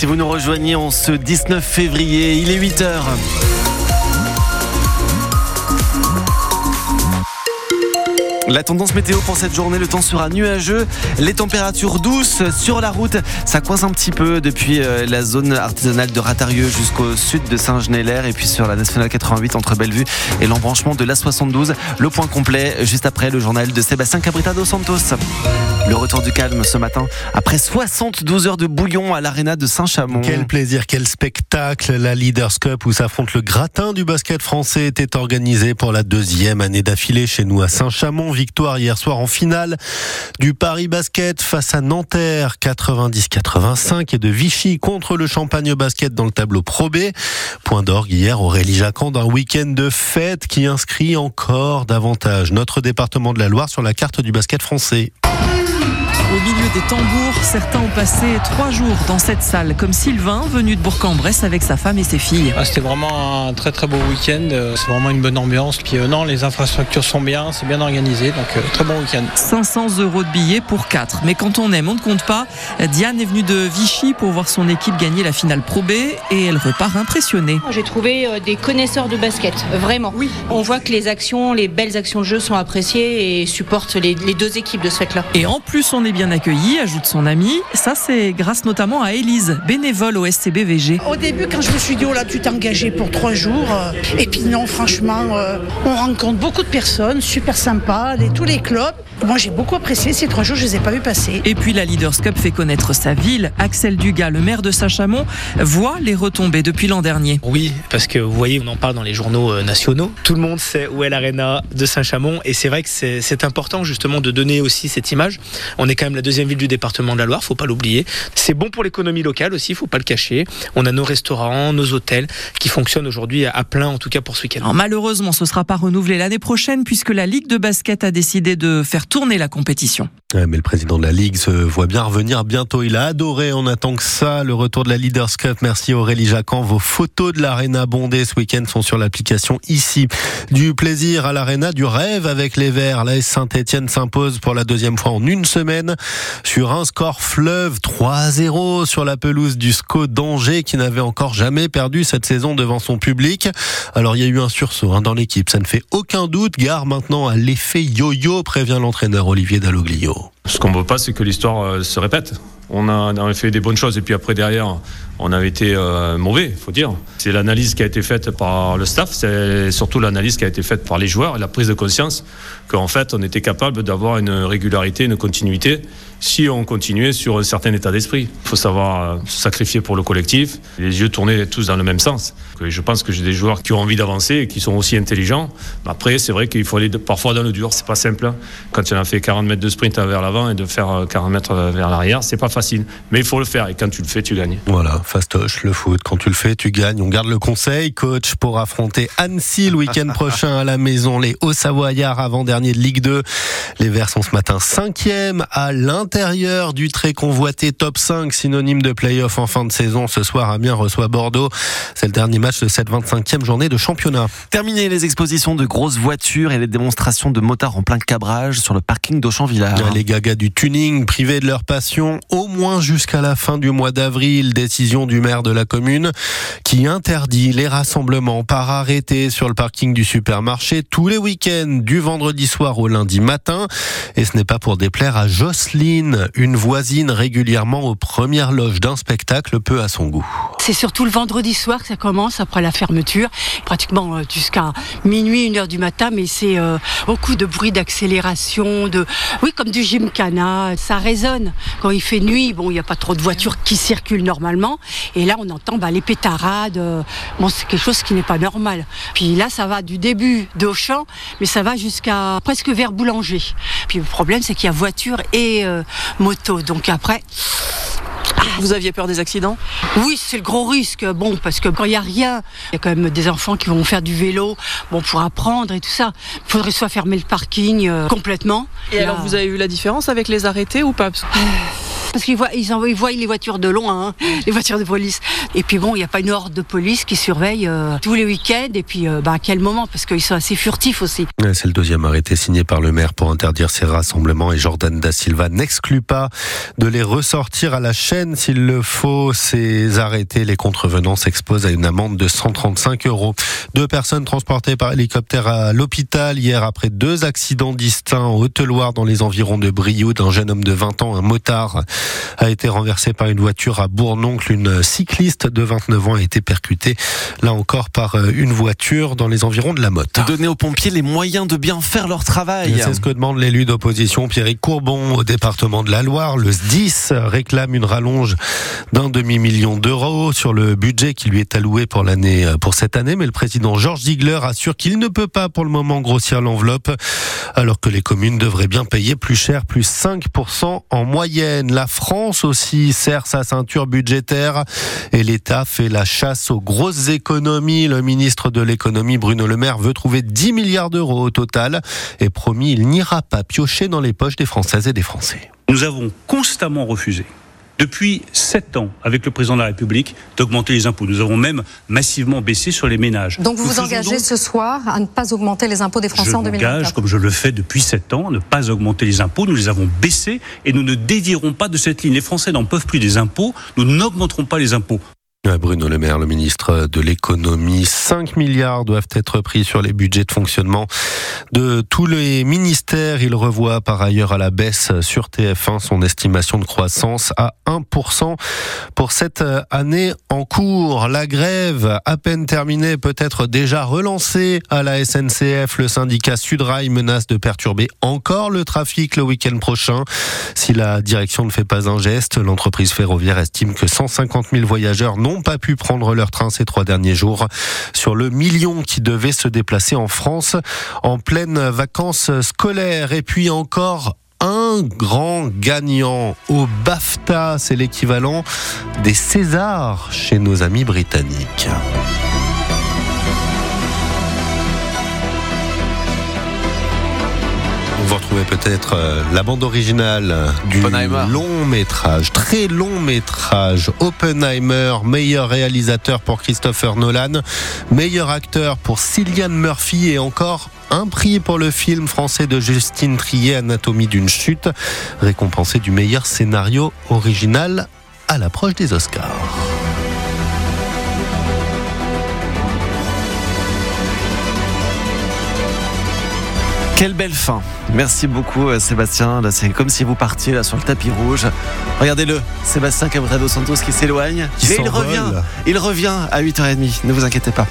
Si vous nous rejoignez en ce 19 février, il est 8h. La tendance météo pour cette journée, le temps sera nuageux, les températures douces sur la route. Ça coince un petit peu depuis euh, la zone artisanale de Ratarieux jusqu'au sud de Saint-Genélaire et puis sur la nationale 88 entre Bellevue et l'embranchement de l'A72. Le point complet juste après le journal de Sébastien Cabrita dos Santos. Le retour du calme ce matin après 72 heures de bouillon à l'aréna de Saint-Chamond. Quel plaisir, quel spectacle La Leaders Cup où s'affronte le gratin du basket français était organisé pour la deuxième année d'affilée chez nous à Saint-Chamond. Victoire hier soir en finale du Paris Basket face à Nanterre 90-85 et de Vichy contre le Champagne Basket dans le tableau Pro B. Point d'orgue hier Aurélie Jacquand d'un week-end de fête qui inscrit encore davantage notre département de la Loire sur la carte du basket français. Des tambours, certains ont passé trois jours dans cette salle, comme Sylvain, venu de Bourg-en-Bresse avec sa femme et ses filles. Ah, C'était vraiment un très très beau week-end. Euh, C'est vraiment une bonne ambiance. Puis euh, non, les infrastructures sont bien, c'est bien organisé. Donc euh, très bon week-end. 500 euros de billets pour quatre. Mais quand on aime, on ne compte pas. Diane est venue de Vichy pour voir son équipe gagner la finale Pro B et elle repart impressionnée. J'ai trouvé euh, des connaisseurs de basket, vraiment. Oui. On voit que les actions, les belles actions de jeu sont appréciées et supportent les, les deux équipes de ce fait-là. Et en plus, on est bien accueilli, ajoute son ami. Ça, c'est grâce notamment à Élise, bénévole au SCBVG. Au début, quand je me suis dit, oh là, tu t'es engagé pour trois jours. euh, Et puis non, franchement, euh, on rencontre beaucoup de personnes, super sympas, les, tous les clubs. Moi, j'ai beaucoup apprécié ces trois jours, je les ai pas vus passer. Et puis la Leaders Cup fait connaître sa ville. Axel Dugas, le maire de Saint-Chamond, voit les retombées depuis l'an dernier. Oui, parce que vous voyez, on en parle dans les journaux euh, nationaux. Tout le monde sait où est l'aréna de Saint-Chamond et c'est vrai que c'est c'est important justement de donner aussi cette image. On est quand même la deuxième ville du département de la Loire, faut pas l'oublier. C'est bon pour l'économie locale aussi, faut pas le cacher. On a nos restaurants, nos hôtels qui fonctionnent aujourd'hui à plein, en tout cas pour ce week-end. Malheureusement, ce ne sera pas renouvelé l'année prochaine puisque la Ligue de basket a décidé de faire tourner la compétition. Ouais, mais le président de la Ligue se voit bien revenir bientôt. Il a adoré, on attend que ça, le retour de la Leaders Cup. Merci Aurélie Jacquan. Vos photos de l'Arena bondée ce week-end sont sur l'application ici. Du plaisir à l'Arena, du rêve avec les Verts. La Saint-Etienne s'impose pour la deuxième fois en une semaine sur un score fleuve 3-0 sur la pelouse du SCO d'Angers qui n'avait encore jamais perdu cette saison devant son public. Alors il y a eu un sursaut hein, dans l'équipe, ça ne fait aucun doute. Gare maintenant à l'effet yo-yo, prévient l'entraîneur Olivier Dalloglio. Ce qu'on ne veut pas, c'est que l'histoire euh, se répète. On a, on a fait des bonnes choses et puis après derrière, on avait été euh, mauvais, faut dire. C'est l'analyse qui a été faite par le staff, c'est surtout l'analyse qui a été faite par les joueurs et la prise de conscience qu'en fait, on était capable d'avoir une régularité, une continuité si on continuait sur un certain état d'esprit. Il faut savoir euh, se sacrifier pour le collectif, les yeux tournés tous dans le même sens. Je pense que j'ai des joueurs qui ont envie d'avancer et qui sont aussi intelligents. Après, c'est vrai qu'il faut aller parfois dans le dur, c'est pas simple. hein. Quand en as fait 40 mètres de sprint vers l'avant et de faire euh, 40 mètres vers l'arrière, c'est pas facile. Mais il faut le faire et quand tu le fais, tu gagnes. Voilà, fastoche, le foot. Quand tu le fais, tu gagnes. On garde le conseil, coach, pour affronter Annecy le week-end prochain à la maison. Les Hauts-Savoyards avant-dernier de Ligue 2. Les Verts sont ce matin cinquième à l'intérieur du très convoité top 5, synonyme de play-off en fin de saison. Ce soir, Amiens reçoit Bordeaux. C'est le dernier match de cette 25e journée de championnat. Terminé les expositions de grosses voitures et les démonstrations de motards en plein cabrage sur le parking d'Auchan-Villard. Les gagas du tuning privés de leur passion au moins jusqu'à la fin du mois d'avril. Décision du maire de la commune qui interdit les rassemblements par arrêté sur le parking du supermarché tous les week-ends du vendredi soir au lundi matin. Et ce n'est pas pour déplaire à Jocelyne, une voisine régulièrement aux premières loges d'un spectacle peu à son goût. C'est surtout le vendredi soir que ça commence après la fermeture, pratiquement euh, jusqu'à minuit, une heure du matin, mais c'est euh, beaucoup de bruit d'accélération, de oui comme du ça résonne. Quand il fait nuit, bon, il n'y a pas trop de voitures qui circulent normalement, et là on entend bah, les pétarades. euh, bon, c'est quelque chose qui n'est pas normal. Puis là, ça va du début d'Auchan, mais ça va jusqu'à presque vers Boulanger. Puis le problème, c'est qu'il y a voiture et euh, moto, donc après. Vous aviez peur des accidents? Oui, c'est le gros risque. Bon, parce que quand il n'y a rien, il y a quand même des enfants qui vont faire du vélo, bon, pour apprendre et tout ça. Il faudrait soit fermer le parking euh, complètement. Et Là, alors, vous avez eu la différence avec les arrêtés ou pas? Parce qu'ils voient, ils, ils voient les voitures de loin, hein, les voitures de police. Et puis bon, il n'y a pas une horde de police qui surveille euh, tous les week-ends. Et puis, euh, bah, à quel moment? Parce qu'ils sont assez furtifs aussi. C'est le deuxième arrêté signé par le maire pour interdire ces rassemblements et Jordan Da Silva n'exclut pas de les ressortir à la chaîne s'il le faut. Ces arrêtés, les contrevenants s'exposent à une amende de 135 euros. Deux personnes transportées par hélicoptère à l'hôpital hier après deux accidents distincts en Haute-Loire dans les environs de Brioude. Un jeune homme de 20 ans, un motard, a été renversé par une voiture à Bournoncle. Une cycliste de 29 ans a été percutée, là encore, par euh, une voiture dans les environs de la Motte. Donner aux pompiers les moyens de bien faire leur travail. C'est ce que demande l'élu d'opposition Pierrick Courbon au département de la Loire. Le SDIS réclame une rallonge d'un demi-million d'euros sur le budget qui lui est alloué pour l'année, pour cette année. Mais le président Georges Ziegler assure qu'il ne peut pas pour le moment grossir l'enveloppe alors que les communes devraient bien payer plus cher, plus 5% en moyenne. La France aussi serre sa ceinture budgétaire et l'État fait la chasse aux grosses économies. Le ministre de l'économie Bruno Le Maire veut trouver 10 milliards d'euros au total et promis il n'ira pas piocher dans les poches des Françaises et des Français. Nous avons constamment refusé, depuis sept ans, avec le président de la République, d'augmenter les impôts. Nous avons même massivement baissé sur les ménages. Donc vous Nous vous engagez donc- ce soir à ne pas augmenter les impôts des Français je en m'engage, 2024 comme je le fais depuis sept ans, à ne pas augmenter les impôts. Nous les avons baissés et nous ne dévierons pas de cette ligne. Les Français n'en peuvent plus des impôts. Nous n'augmenterons pas les impôts. Bruno Le Maire, le ministre de l'économie, 5 milliards doivent être pris sur les budgets de fonctionnement de tous les ministères. Il revoit par ailleurs à la baisse sur TF1 son estimation de croissance à 1% pour cette année en cours. La grève, à peine terminée, peut être déjà relancée à la SNCF. Le syndicat Sudrail menace de perturber encore le trafic le week-end prochain. Si la direction ne fait pas un geste, l'entreprise ferroviaire estime que 150 000 voyageurs n'ont pas pu prendre leur train ces trois derniers jours sur le million qui devait se déplacer en France en pleine vacances scolaires. Et puis encore un grand gagnant au BAFTA, c'est l'équivalent des Césars chez nos amis britanniques. Peut-être euh, la bande originale du long métrage, très long métrage. Oppenheimer, meilleur réalisateur pour Christopher Nolan, meilleur acteur pour Cillian Murphy et encore un prix pour le film français de Justine Trier, Anatomie d'une chute, récompensé du meilleur scénario original à l'approche des Oscars. Quelle belle fin. Merci beaucoup euh, Sébastien. C'est comme si vous partiez là sur le tapis rouge. Regardez-le, Sébastien Cabrera dos Santos qui s'éloigne. Mais il revient. Il revient à 8h30. Ne vous inquiétez pas.